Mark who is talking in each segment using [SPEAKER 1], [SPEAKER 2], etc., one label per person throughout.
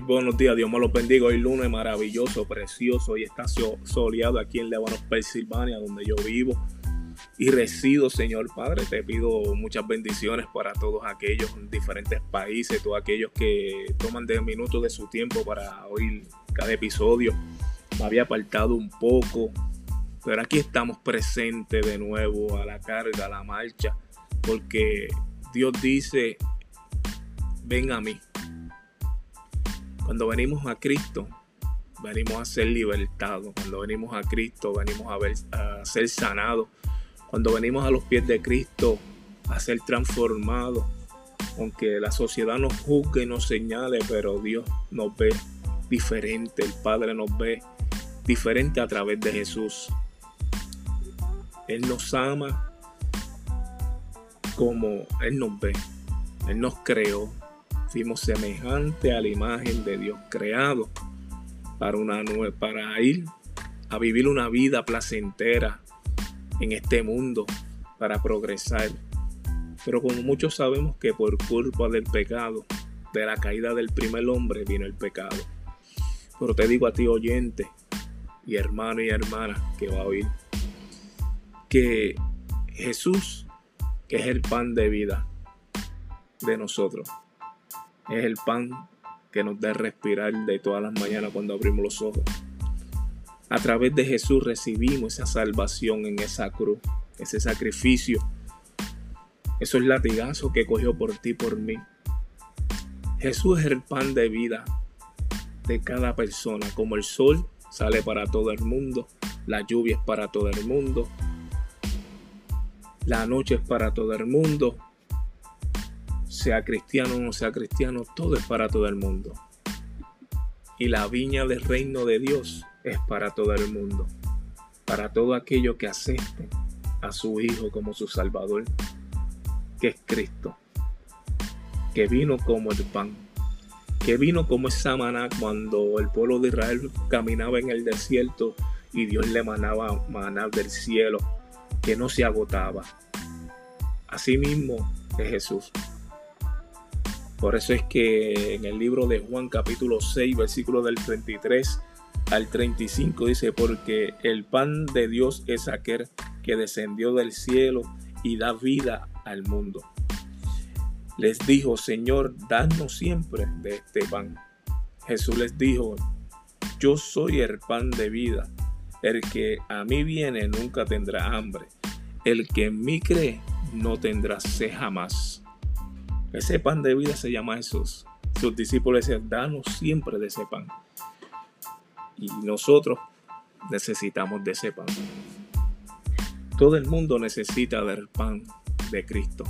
[SPEAKER 1] buenos días, Dios me los bendiga. Hoy lunes maravilloso, precioso y está soleado aquí en Lebanon, Pensilvania, donde yo vivo y resido, Señor Padre. Te pido muchas bendiciones para todos aquellos en diferentes países, todos aquellos que toman de minutos de su tiempo para oír cada episodio. Me había apartado un poco, pero aquí estamos presentes de nuevo a la carga, a la marcha, porque Dios dice, ven a mí cuando venimos a Cristo, venimos a ser libertados. Cuando venimos a Cristo, venimos a, ser sanados. Cuando venimos a los pies de Cristo, a ser transformados. Aunque la sociedad nos juzgue y nos señale, pero Dios nos ve diferente. El Padre nos ve diferente a través de Jesús. Él nos ama como Él nos ve. Él nos creó fuimos semejante a la imagen de Dios creado para, una, para ir a vivir una vida placentera en este mundo, para progresar. Pero como muchos sabemos que por culpa del pecado, de la caída del primer hombre, vino el pecado. Pero te digo a ti oyente y hermano y hermana que va a oír, que Jesús, que es el pan de vida de nosotros, es el pan que nos da respirar de todas las mañanas cuando abrimos los ojos. A través de Jesús recibimos esa salvación en esa cruz, ese sacrificio, esos latigazos que cogió por ti, por mí. Jesús es el pan de vida de cada persona, como el sol sale para todo el mundo, la lluvia es para todo el mundo, la noche es para todo el mundo, sea cristiano o no sea cristiano, todo es para todo el mundo. Y la viña del reino de Dios es para todo el mundo, para todo aquello que acepte a su Hijo como su Salvador, que es Cristo, que vino como el pan, que vino como esa maná cuando el pueblo de Israel caminaba en el desierto y Dios le manaba maná del cielo, que no se agotaba. Asimismo es Jesús. Por eso es que en el libro de Juan capítulo 6, versículo del 33 al 35 dice, porque el pan de Dios es aquel que descendió del cielo y da vida al mundo. Les dijo, Señor, danos siempre de este pan. Jesús les dijo, yo soy el pan de vida. El que a mí viene nunca tendrá hambre. El que en mí cree no tendrá sed jamás. Ese pan de vida se llama Jesús. Sus discípulos decían, danos siempre de ese pan. Y nosotros necesitamos de ese pan. Todo el mundo necesita del pan de Cristo.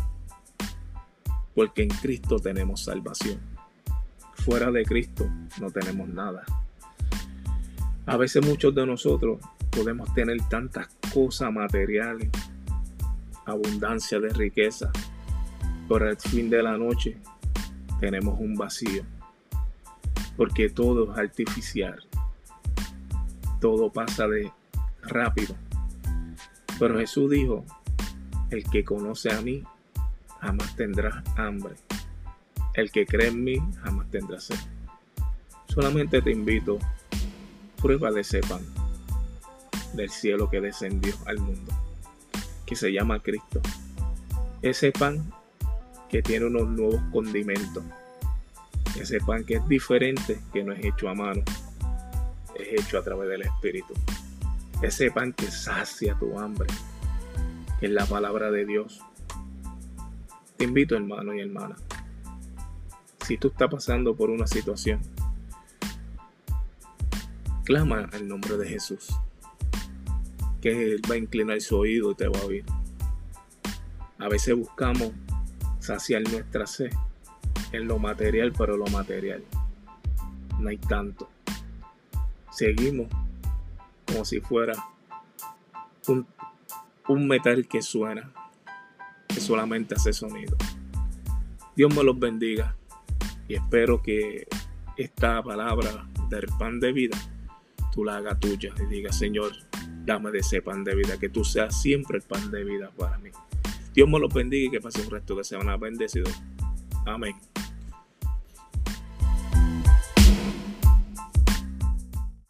[SPEAKER 1] Porque en Cristo tenemos salvación. Fuera de Cristo no tenemos nada. A veces muchos de nosotros podemos tener tantas cosas materiales, abundancia de riqueza, por el fin de la noche tenemos un vacío. Porque todo es artificial. Todo pasa de rápido. Pero Jesús dijo, el que conoce a mí jamás tendrá hambre. El que cree en mí jamás tendrá sed. Solamente te invito, prueba de ese pan del cielo que descendió al mundo, que se llama Cristo. Ese pan que tiene unos nuevos condimentos. Que sepan que es diferente, que no es hecho a mano, es hecho a través del Espíritu. Que sepan que sacia tu hambre, que es la palabra de Dios. Te invito, hermano y hermana, si tú estás pasando por una situación, clama el nombre de Jesús, que Él va a inclinar su oído y te va a oír. A veces buscamos saciar nuestra sed en lo material, pero lo material no hay tanto. Seguimos como si fuera un, metal que suena, que solamente hace sonido. Dios me los bendiga y espero que esta palabra del pan de vida tú la hagas tuya y diga Señor, dame de ese pan de vida, que tú seas siempre el pan de vida para mí. Dios me los bendiga y que pase un resto de semana bendecido. Amén.